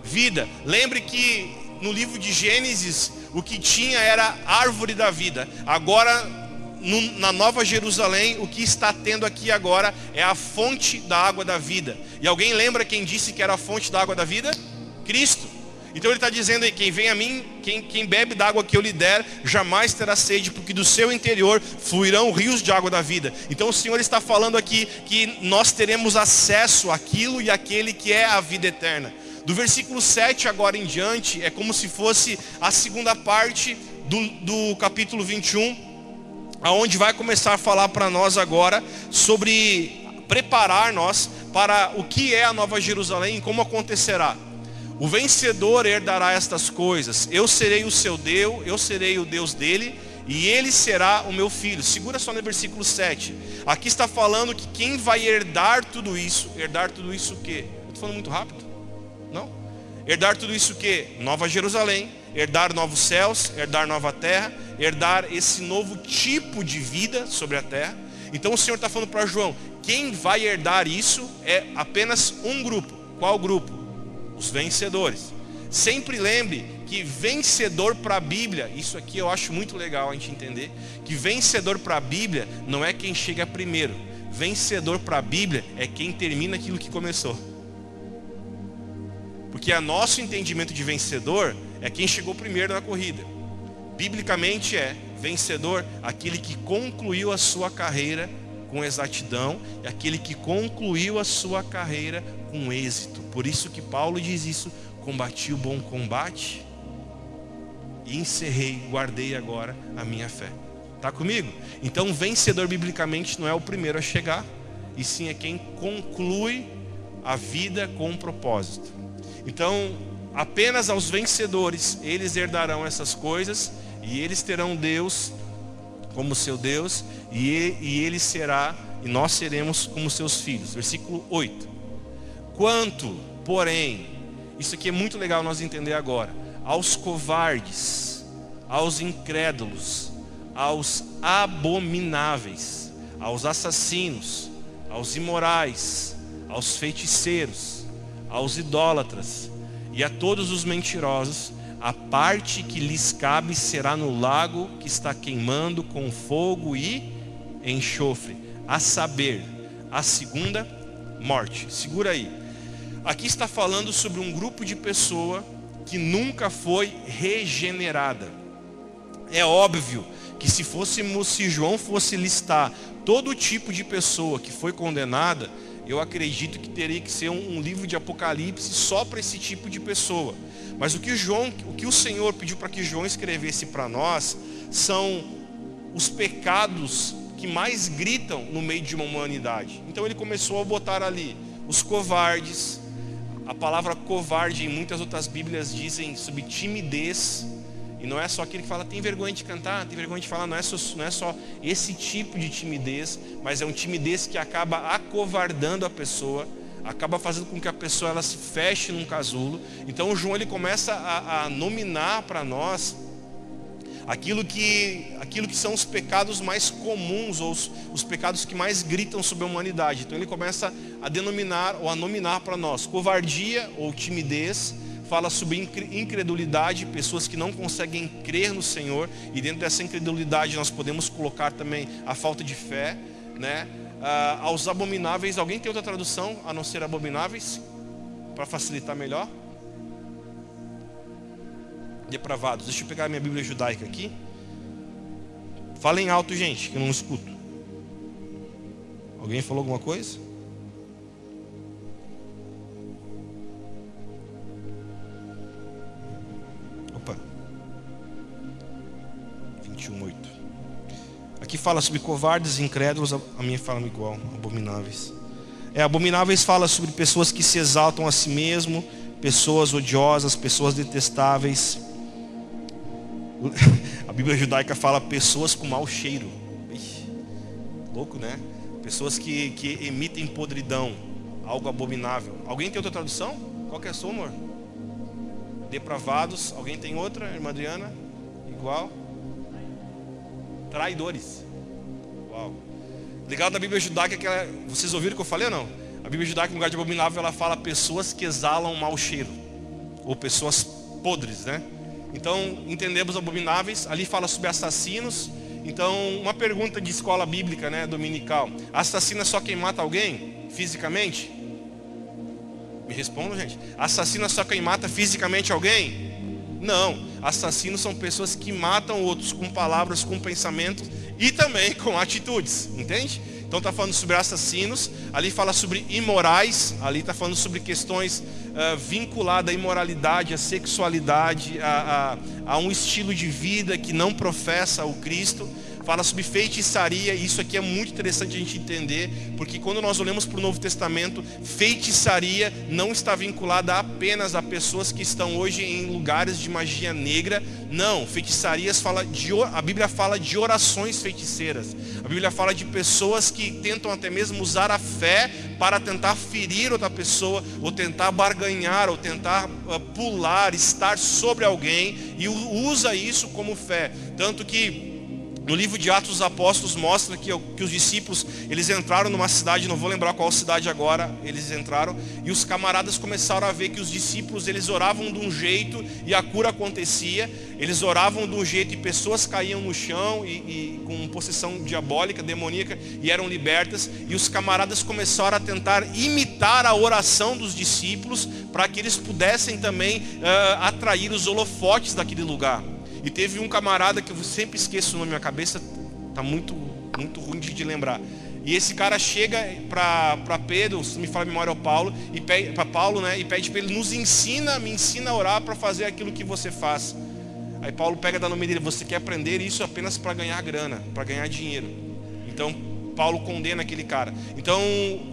vida. Lembre que no livro de Gênesis, o que tinha era árvore da vida. Agora, no, na Nova Jerusalém, o que está tendo aqui agora é a fonte da água da vida. E alguém lembra quem disse que era a fonte da água da vida? Cristo. Então ele está dizendo aí, quem vem a mim, quem, quem bebe da água que eu lhe der, jamais terá sede, porque do seu interior fluirão rios de água da vida. Então o Senhor está falando aqui que nós teremos acesso àquilo e àquele que é a vida eterna. Do versículo 7 agora em diante, é como se fosse a segunda parte do, do capítulo 21, aonde vai começar a falar para nós agora sobre preparar nós para o que é a Nova Jerusalém e como acontecerá. O vencedor herdará estas coisas. Eu serei o seu Deus, eu serei o Deus dele, e ele será o meu filho. Segura só no versículo 7. Aqui está falando que quem vai herdar tudo isso, herdar tudo isso o quê? Estou falando muito rápido? Não? Herdar tudo isso o quê? Nova Jerusalém, herdar novos céus, herdar nova terra, herdar esse novo tipo de vida sobre a terra. Então o Senhor está falando para João, quem vai herdar isso é apenas um grupo. Qual grupo? Os vencedores. Sempre lembre que vencedor para a Bíblia, isso aqui eu acho muito legal a gente entender, que vencedor para a Bíblia não é quem chega primeiro. Vencedor para a Bíblia é quem termina aquilo que começou. Porque a nosso entendimento de vencedor é quem chegou primeiro na corrida. Biblicamente é vencedor aquele que concluiu a sua carreira com exatidão e aquele que concluiu a sua carreira com êxito. Por isso que Paulo diz isso: combati o bom combate e encerrei, guardei agora a minha fé. Tá comigo? Então, vencedor biblicamente não é o primeiro a chegar, e sim é quem conclui a vida com um propósito. Então, apenas aos vencedores eles herdarão essas coisas e eles terão Deus como seu Deus e ele, será e nós seremos como seus filhos. Versículo 8. Quanto, porém, isso aqui é muito legal nós entender agora, aos covardes, aos incrédulos, aos abomináveis, aos assassinos, aos imorais, aos feiticeiros, aos idólatras e a todos os mentirosos, a parte que lhes cabe será no lago que está queimando com fogo e enxofre, a saber, a segunda morte. Segura aí. Aqui está falando sobre um grupo de pessoa que nunca foi regenerada. É óbvio que se se João fosse listar todo tipo de pessoa que foi condenada, eu acredito que teria que ser um, um livro de Apocalipse só para esse tipo de pessoa. Mas o que João, o que o Senhor pediu para que João escrevesse para nós são os pecados que mais gritam no meio de uma humanidade. Então ele começou a botar ali os covardes. A palavra covarde em muitas outras Bíblias dizem sobre timidez. E não é só aquele que fala, tem vergonha de cantar, tem vergonha de falar, não é, só, não é só esse tipo de timidez, mas é um timidez que acaba acovardando a pessoa, acaba fazendo com que a pessoa ela se feche num casulo. Então o João ele começa a, a nominar para nós aquilo que, aquilo que são os pecados mais comuns, ou os, os pecados que mais gritam sobre a humanidade. Então ele começa a denominar ou a nominar para nós covardia ou timidez, fala sobre incredulidade, pessoas que não conseguem crer no Senhor, e dentro dessa incredulidade nós podemos colocar também a falta de fé, né? Ah, aos abomináveis, alguém tem outra tradução a não ser abomináveis? Para facilitar melhor? Depravados. Deixa eu pegar minha Bíblia judaica aqui. Falem alto, gente, que eu não escuto. Alguém falou alguma coisa? Opa. 21:8. Aqui fala sobre covardes, incrédulos, a minha fala igual, abomináveis. É, abomináveis fala sobre pessoas que se exaltam a si mesmo, pessoas odiosas, pessoas detestáveis. A Bíblia judaica fala pessoas com mau cheiro. Ixi, louco, né? Pessoas que, que emitem podridão, algo abominável. Alguém tem outra tradução? Qual que é a sua, amor? depravados. Alguém tem outra, irmã Adriana? Igual? Traidores. Uau. Legal da Bíblia judaica que ela, vocês ouviram o que eu falei ou não? A Bíblia judaica, no lugar de abominável, ela fala pessoas que exalam mau cheiro. Ou pessoas podres, né? Então, entendemos abomináveis. Ali fala sobre assassinos. Então, uma pergunta de escola bíblica, né, dominical. Assassino é só quem mata alguém fisicamente? Me respondam, gente. Assassino é só quem mata fisicamente alguém? Não. Assassinos são pessoas que matam outros com palavras, com pensamentos e também com atitudes. Entende? Então está falando sobre assassinos, ali fala sobre imorais, ali está falando sobre questões uh, vinculadas à imoralidade, à sexualidade, a, a, a, um estilo de vida que não professa o Cristo. Fala sobre feitiçaria, e isso aqui é muito interessante a gente entender, porque quando nós olhamos para o Novo Testamento, feitiçaria não está vinculada apenas a pessoas que estão hoje em lugares de magia negra, não, feitiçarias fala de a Bíblia fala de orações feiticeiras. A Bíblia fala de pessoas que tentam até mesmo usar a fé para tentar ferir outra pessoa, ou tentar barganhar, ou tentar uh, pular, estar sobre alguém, e usa isso como fé. Tanto que no livro de Atos dos Apóstolos mostra que, que os discípulos, eles entraram numa cidade, não vou lembrar qual cidade agora, eles entraram, e os camaradas começaram a ver que os discípulos, eles oravam de um jeito e a cura acontecia, eles oravam de um jeito e pessoas caíam no chão e, e com possessão diabólica, demoníaca, e eram libertas, e os camaradas começaram a tentar imitar a oração dos discípulos, para que eles pudessem também uh, atrair os holofotes daquele lugar. E teve um camarada que eu sempre esqueço o nome, minha cabeça tá muito, muito ruim de, de lembrar. E esse cara chega para Pedro, se me fala a memória, é o Paulo, e para Paulo, né, e pede para ele nos ensina, me ensina a orar para fazer aquilo que você faz. Aí Paulo pega da nome dele, você quer aprender isso apenas para ganhar grana, para ganhar dinheiro. Então Paulo condena aquele cara. Então,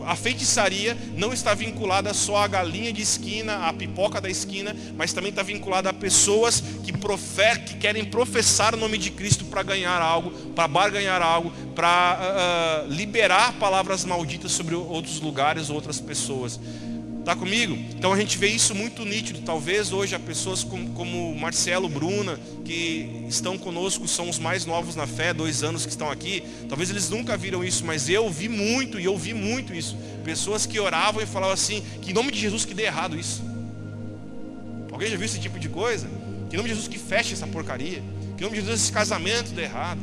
a feitiçaria não está vinculada só à galinha de esquina, à pipoca da esquina, mas também está vinculada a pessoas que, profer, que querem professar o nome de Cristo para ganhar algo, para barganhar algo, para uh, liberar palavras malditas sobre outros lugares, outras pessoas. Está comigo? Então a gente vê isso muito nítido. Talvez hoje há pessoas como, como Marcelo, Bruna, que estão conosco, são os mais novos na fé, dois anos que estão aqui. Talvez eles nunca viram isso, mas eu vi muito e eu vi muito isso. Pessoas que oravam e falavam assim: que em nome de Jesus que dê errado isso. Alguém já viu esse tipo de coisa? Que em nome de Jesus que feche essa porcaria. Que em nome de Jesus esse casamento dê errado.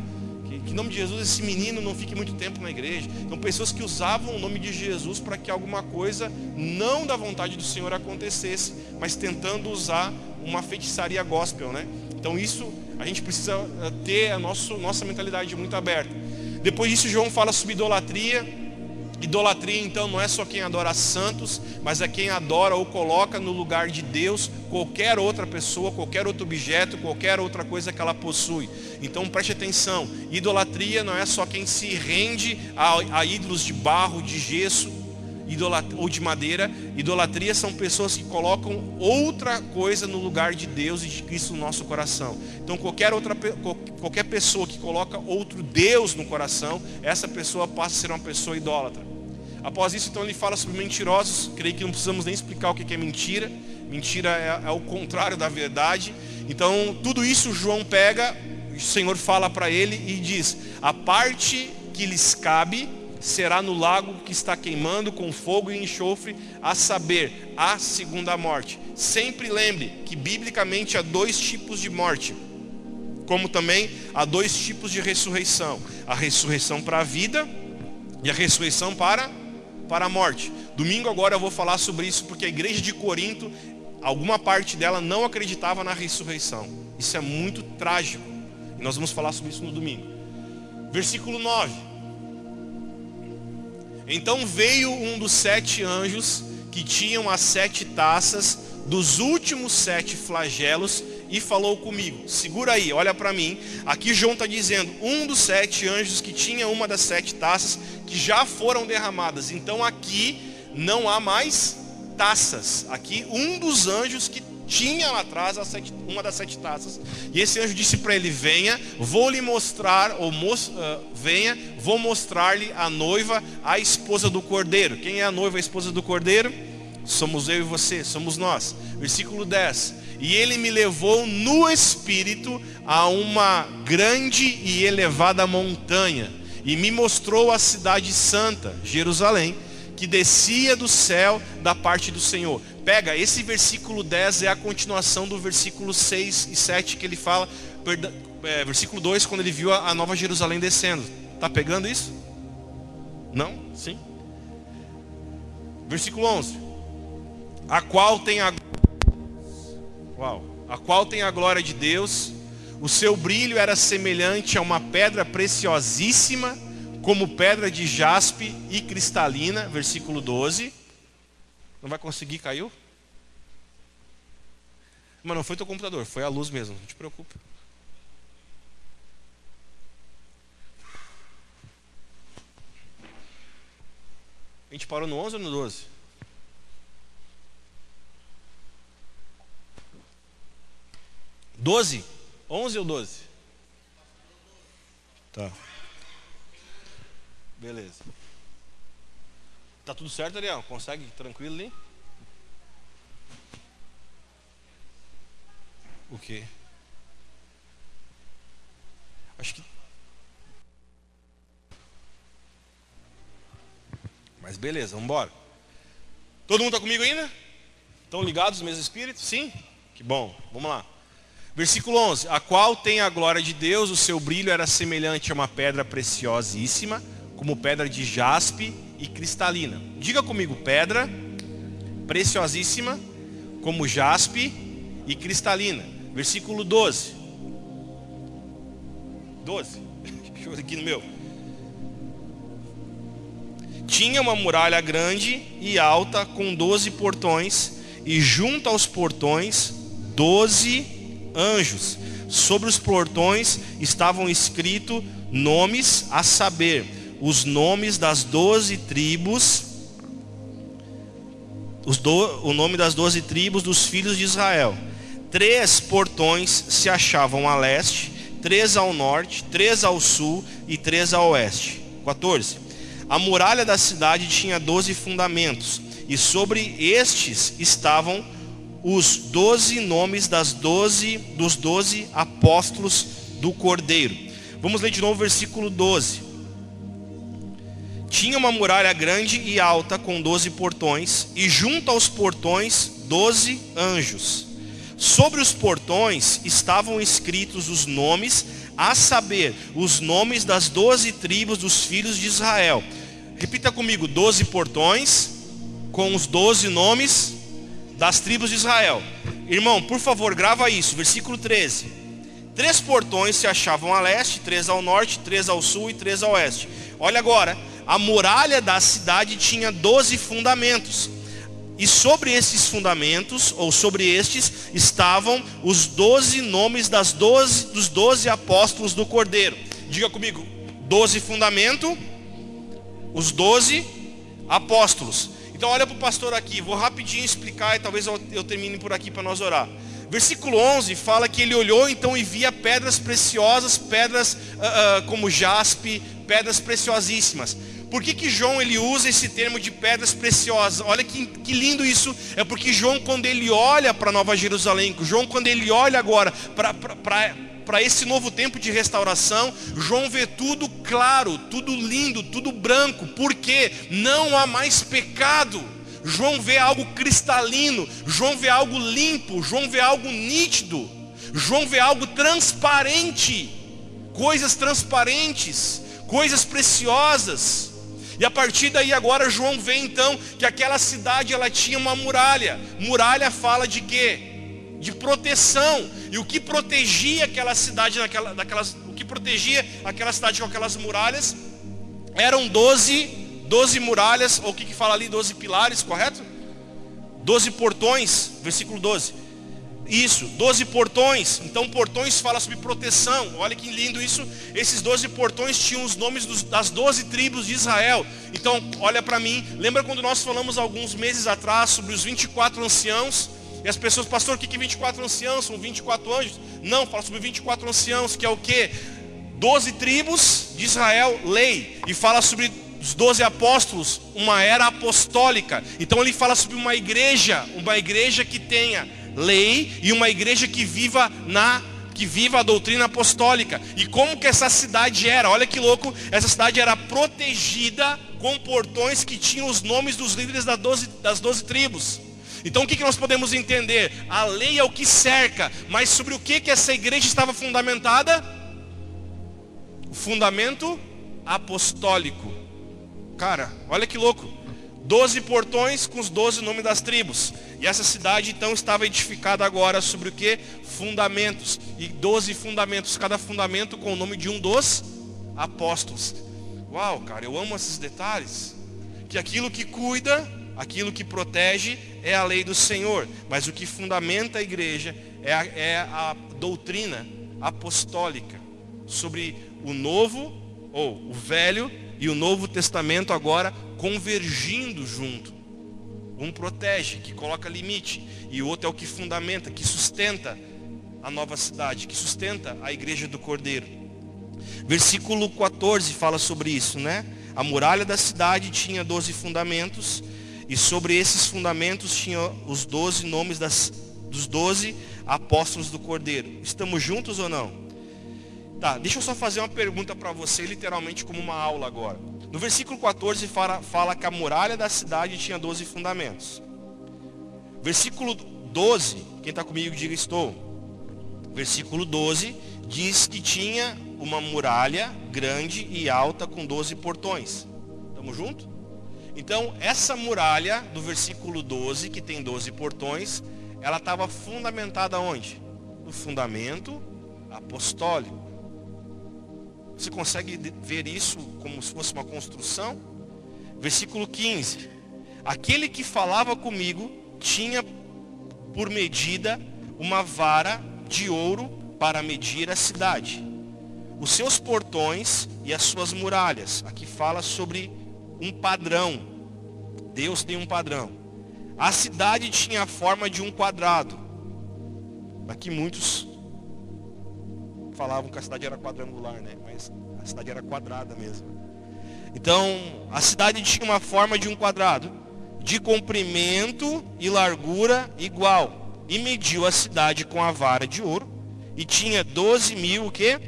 Que em nome de Jesus esse menino não fique muito tempo na igreja. Então, pessoas que usavam o nome de Jesus para que alguma coisa não da vontade do Senhor acontecesse, mas tentando usar uma feitiçaria gospel, né? Então, isso a gente precisa eh, ter a nosso, nossa mentalidade muito aberta. Depois disso, João fala sobre idolatria. Idolatria, então, não é só quem adora santos, mas é quem adora ou coloca no lugar de Deus qualquer outra pessoa, qualquer outro objeto, qualquer outra coisa que ela possui. Então preste atenção: idolatria não é só quem se rende a, a ídolos de barro, de gesso ou de madeira. Idolatria são pessoas que colocam outra coisa no lugar de Deus e de Cristo no nosso coração. Então qualquer outra qualquer pessoa que coloca outro Deus no coração, essa pessoa passa a ser uma pessoa idólatra. Após isso, então, ele fala sobre mentirosos. Creio que não precisamos nem explicar o que é mentira. Mentira é, é o contrário da verdade. Então, tudo isso João pega, o Senhor fala para ele e diz: A parte que lhes cabe será no lago que está queimando com fogo e enxofre, a saber, a segunda morte. Sempre lembre que biblicamente há dois tipos de morte, como também há dois tipos de ressurreição: a ressurreição para a vida e a ressurreição para para a morte. Domingo agora eu vou falar sobre isso porque a igreja de Corinto, alguma parte dela não acreditava na ressurreição. Isso é muito trágico. E nós vamos falar sobre isso no domingo. Versículo 9. Então veio um dos sete anjos que tinham as sete taças dos últimos sete flagelos e falou comigo. Segura aí, olha para mim. Aqui João está dizendo: um dos sete anjos que tinha uma das sete taças que já foram derramadas. Então aqui não há mais taças. Aqui um dos anjos que tinha lá atrás sete, uma das sete taças. E esse anjo disse para ele: Venha, vou lhe mostrar, ou uh, venha, vou mostrar-lhe a noiva, a esposa do cordeiro. Quem é a noiva, a esposa do cordeiro? Somos eu e você, somos nós. Versículo 10. E ele me levou no espírito a uma grande e elevada montanha, e me mostrou a cidade santa, Jerusalém, que descia do céu da parte do Senhor. Pega, esse versículo 10 é a continuação do versículo 6 e 7 que ele fala, é, versículo 2, quando ele viu a, a nova Jerusalém descendo. Tá pegando isso? Não? Sim? Versículo 11. A qual tem a Uau. A qual tem a glória de Deus. O seu brilho era semelhante a uma pedra preciosíssima, como pedra de jaspe e cristalina. Versículo 12. Não vai conseguir, caiu? Mas não foi teu computador, foi a luz mesmo, não te preocupa. A gente parou no 11 ou no 12? Doze? Onze ou doze? Tá. Beleza. Tá tudo certo, Ariel? Consegue tranquilo ali? O quê? Acho que. Mas beleza, vamos embora. Todo mundo está comigo ainda? Estão ligados os meus espíritos? Sim? Que bom. Vamos lá. Versículo 11: A qual tem a glória de Deus, o seu brilho era semelhante a uma pedra preciosíssima, como pedra de jaspe e cristalina. Diga comigo, pedra preciosíssima, como jaspe e cristalina. Versículo 12. 12. Deixa eu ver aqui no meu. Tinha uma muralha grande e alta, com doze portões, e junto aos portões, doze anjos. Sobre os portões estavam escritos nomes a saber, os nomes das doze tribos, do, o nome das doze tribos dos filhos de Israel. Três portões se achavam a leste, três ao norte, três ao sul e três ao oeste. 14. A muralha da cidade tinha doze fundamentos, e sobre estes estavam os doze nomes das doze, dos doze apóstolos do Cordeiro. Vamos ler de novo o versículo 12. Tinha uma muralha grande e alta com doze portões, e junto aos portões doze anjos. Sobre os portões estavam escritos os nomes, a saber, os nomes das doze tribos dos filhos de Israel. Repita comigo: doze portões, com os doze nomes das tribos de Israel. Irmão, por favor, grava isso, versículo 13. Três portões se achavam a leste, três ao norte, três ao sul e três ao oeste. Olha agora, a muralha da cidade tinha doze fundamentos. E sobre esses fundamentos, ou sobre estes, estavam os doze nomes das 12, dos doze apóstolos do Cordeiro. Diga comigo, doze fundamento, os doze apóstolos. Então olha para o pastor aqui, vou rapidinho explicar e talvez eu, eu termine por aqui para nós orar. Versículo 11 fala que ele olhou então e via pedras preciosas, pedras uh, uh, como jaspe, pedras preciosíssimas. Por que, que João ele usa esse termo de pedras preciosas? Olha que, que lindo isso. É porque João, quando ele olha para Nova Jerusalém, João, quando ele olha agora para para esse novo tempo de restauração, João vê tudo claro, tudo lindo, tudo branco, porque não há mais pecado. João vê algo cristalino, João vê algo limpo, João vê algo nítido, João vê algo transparente, coisas transparentes, coisas preciosas. E a partir daí agora João vê então que aquela cidade ela tinha uma muralha. Muralha fala de quê? De proteção. E o que protegia aquela cidade, naquela, daquelas, o que protegia aquela cidade com aquelas muralhas, eram 12, 12 muralhas, ou o que, que fala ali, 12 pilares, correto? 12 portões, versículo 12. Isso, 12 portões. Então, portões fala sobre proteção. Olha que lindo isso. Esses 12 portões tinham os nomes dos, das 12 tribos de Israel. Então, olha para mim. Lembra quando nós falamos alguns meses atrás sobre os 24 anciãos? E as pessoas, pastor, o que é 24 anciãos? São 24 anjos? Não, fala sobre 24 anciãos, que é o que? 12 tribos de Israel, lei. E fala sobre os 12 apóstolos, uma era apostólica. Então ele fala sobre uma igreja, uma igreja que tenha lei e uma igreja que viva na que viva a doutrina apostólica. E como que essa cidade era? Olha que louco, essa cidade era protegida com portões que tinham os nomes dos líderes das 12, das 12 tribos. Então o que, nós podemos entender? A lei é o que cerca, mas sobre o que, que essa igreja estava fundamentada? O fundamento apostólico. Cara, olha que louco. Doze portões com os doze nomes das tribos. E essa cidade então estava edificada agora sobre o que? Fundamentos. E doze fundamentos, cada fundamento com o nome de um dos apóstolos. Uau, cara, eu amo esses detalhes. Que aquilo que cuida Aquilo que protege é a lei do Senhor, mas o que fundamenta a igreja é a, é a doutrina apostólica sobre o novo ou o Velho e o Novo Testamento agora convergindo junto. Um protege, que coloca limite, e o outro é o que fundamenta, que sustenta a nova cidade, que sustenta a igreja do Cordeiro. Versículo 14 fala sobre isso, né? A muralha da cidade tinha 12 fundamentos, e sobre esses fundamentos tinha os 12 nomes das, dos 12 apóstolos do Cordeiro. Estamos juntos ou não? Tá, deixa eu só fazer uma pergunta para você, literalmente como uma aula agora. No versículo 14 fala, fala que a muralha da cidade tinha 12 fundamentos. Versículo 12, quem está comigo diga estou. Versículo 12 diz que tinha uma muralha grande e alta com 12 portões. Estamos juntos? Então, essa muralha do versículo 12, que tem 12 portões, ela estava fundamentada onde? No fundamento apostólico. Você consegue ver isso como se fosse uma construção? Versículo 15. Aquele que falava comigo tinha por medida uma vara de ouro para medir a cidade. Os seus portões e as suas muralhas. Aqui fala sobre um padrão. Deus tem um padrão. A cidade tinha a forma de um quadrado. Aqui muitos falavam que a cidade era quadrangular, né? Mas a cidade era quadrada mesmo. Então, a cidade tinha uma forma de um quadrado, de comprimento e largura igual. E mediu a cidade com a vara de ouro. E tinha 12 mil o quê?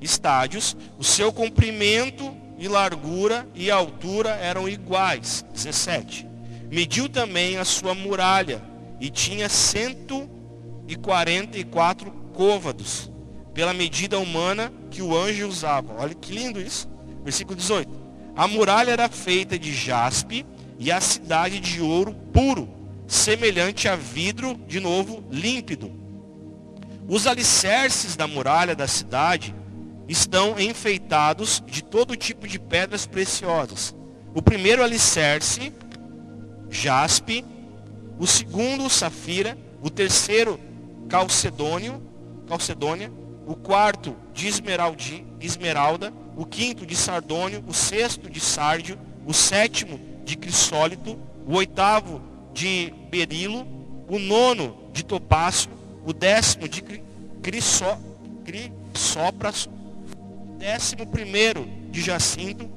estádios. O seu comprimento e largura e altura eram iguais. 17. Mediu também a sua muralha e tinha 144 côvados, pela medida humana que o anjo usava. Olha que lindo isso. Versículo 18. A muralha era feita de jaspe e a cidade de ouro puro, semelhante a vidro, de novo, límpido. Os alicerces da muralha da cidade estão enfeitados de todo tipo de pedras preciosas. O primeiro alicerce jaspe, o segundo safira, o terceiro calcedônio, calcedônia, o quarto de esmeraldi, esmeralda, o quinto de sardônio, o sexto de sárdio, o sétimo de crisólito, o oitavo de berilo, o nono de topácio, o décimo de crisó, décimo primeiro de jacinto,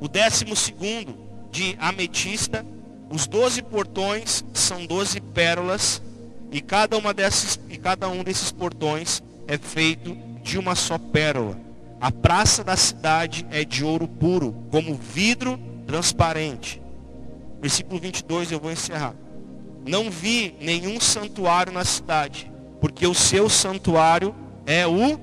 o décimo segundo de ametista, os doze portões são doze pérolas e cada uma dessas e cada um desses portões é feito de uma só pérola. A praça da cidade é de ouro puro, como vidro transparente. Versículo 22 eu vou encerrar. Não vi nenhum santuário na cidade, porque o seu santuário é o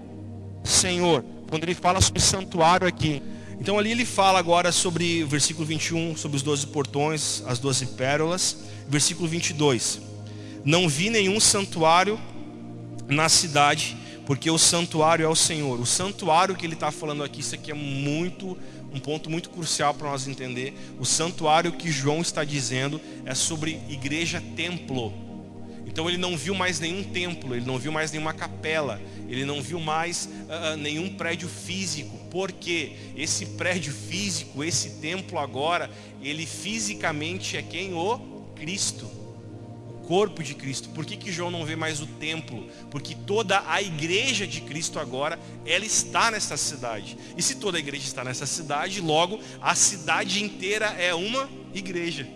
Senhor. Quando ele fala sobre santuário aqui, então ali ele fala agora sobre o versículo 21, sobre os doze portões, as doze pérolas. Versículo 22. Não vi nenhum santuário na cidade, porque o santuário é o Senhor. O santuário que ele está falando aqui, isso aqui é muito, um ponto muito crucial para nós entender. O santuário que João está dizendo é sobre igreja templo. Então ele não viu mais nenhum templo, ele não viu mais nenhuma capela, ele não viu mais uh, nenhum prédio físico, porque esse prédio físico, esse templo agora, ele fisicamente é quem? O Cristo, o corpo de Cristo. Por que, que João não vê mais o templo? Porque toda a igreja de Cristo agora, ela está nessa cidade. E se toda a igreja está nessa cidade, logo a cidade inteira é uma igreja.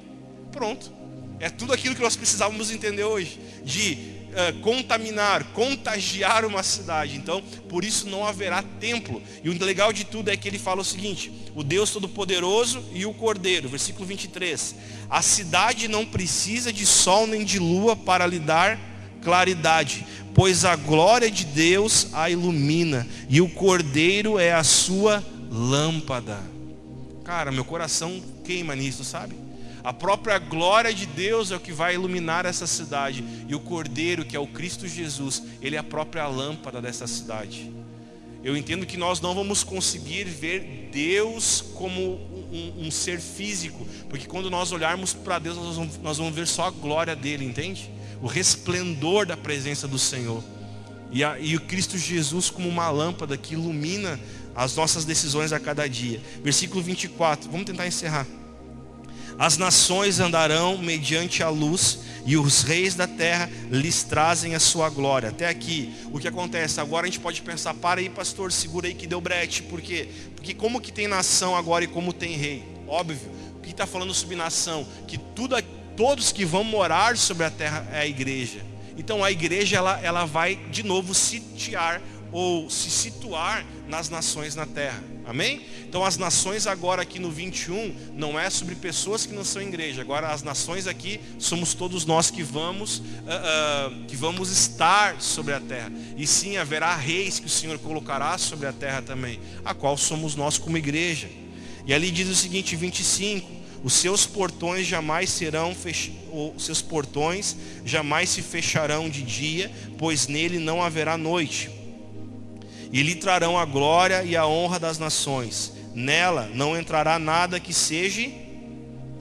Pronto. É tudo aquilo que nós precisávamos entender hoje. De uh, contaminar, contagiar uma cidade. Então, por isso não haverá templo. E o legal de tudo é que ele fala o seguinte: o Deus Todo-Poderoso e o Cordeiro, versículo 23. A cidade não precisa de sol nem de lua para lhe dar claridade, pois a glória de Deus a ilumina, e o Cordeiro é a sua lâmpada. Cara, meu coração queima nisso, sabe? A própria glória de Deus é o que vai iluminar essa cidade. E o Cordeiro, que é o Cristo Jesus, ele é a própria lâmpada dessa cidade. Eu entendo que nós não vamos conseguir ver Deus como um, um ser físico, porque quando nós olharmos para Deus, nós vamos, nós vamos, ver só a glória dele, entende? O resplendor da presença do Senhor. E, a, e o Cristo Jesus como uma lâmpada que ilumina as nossas decisões a cada dia. Versículo 24, vamos tentar encerrar. As nações andarão mediante a luz, e os reis da terra lhes trazem a sua glória. Até aqui, o que acontece? Agora a gente pode pensar, para aí, pastor, segura aí que deu brete. Por quê? Porque como que tem nação agora e como tem rei? Óbvio. O que está falando sobre nação? Que tudo, todos que vão morar sobre a terra é a igreja. Então a igreja ela, ela vai de novo sitiar ou se situar nas nações na terra. Amém? Então as nações agora aqui no 21 não é sobre pessoas que não são igreja. Agora as nações aqui somos todos nós que vamos uh, uh, que vamos estar sobre a terra. E sim haverá reis que o Senhor colocará sobre a terra também, a qual somos nós como igreja. E ali diz o seguinte, 25: os seus portões jamais serão fech... os seus portões jamais se fecharão de dia, pois nele não haverá noite e lhe trarão a glória e a honra das nações. Nela não entrará nada que seja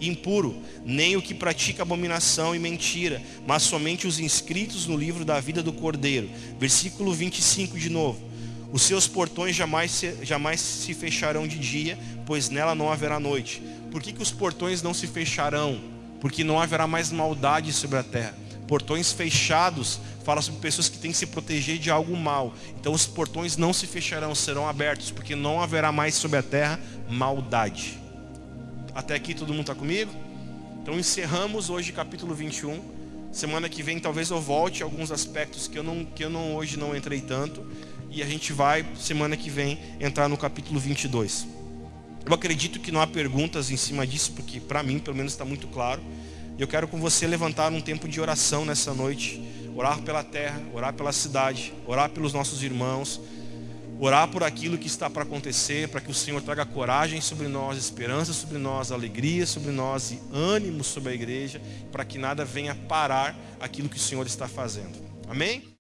impuro, nem o que pratica abominação e mentira, mas somente os inscritos no livro da vida do Cordeiro. Versículo 25 de novo. Os seus portões jamais se, jamais se fecharão de dia, pois nela não haverá noite. Por que, que os portões não se fecharão? Porque não haverá mais maldade sobre a terra. Portões fechados fala sobre pessoas que têm que se proteger de algo mal. Então os portões não se fecharão, serão abertos, porque não haverá mais sobre a terra maldade. Até aqui todo mundo está comigo? Então encerramos hoje capítulo 21. Semana que vem talvez eu volte alguns aspectos que eu não que eu não hoje não entrei tanto e a gente vai semana que vem entrar no capítulo 22. Eu acredito que não há perguntas em cima disso, porque para mim pelo menos está muito claro. E eu quero com você levantar um tempo de oração nessa noite, orar pela terra, orar pela cidade, orar pelos nossos irmãos, orar por aquilo que está para acontecer, para que o Senhor traga coragem sobre nós, esperança sobre nós, alegria sobre nós e ânimo sobre a igreja, para que nada venha parar aquilo que o Senhor está fazendo. Amém?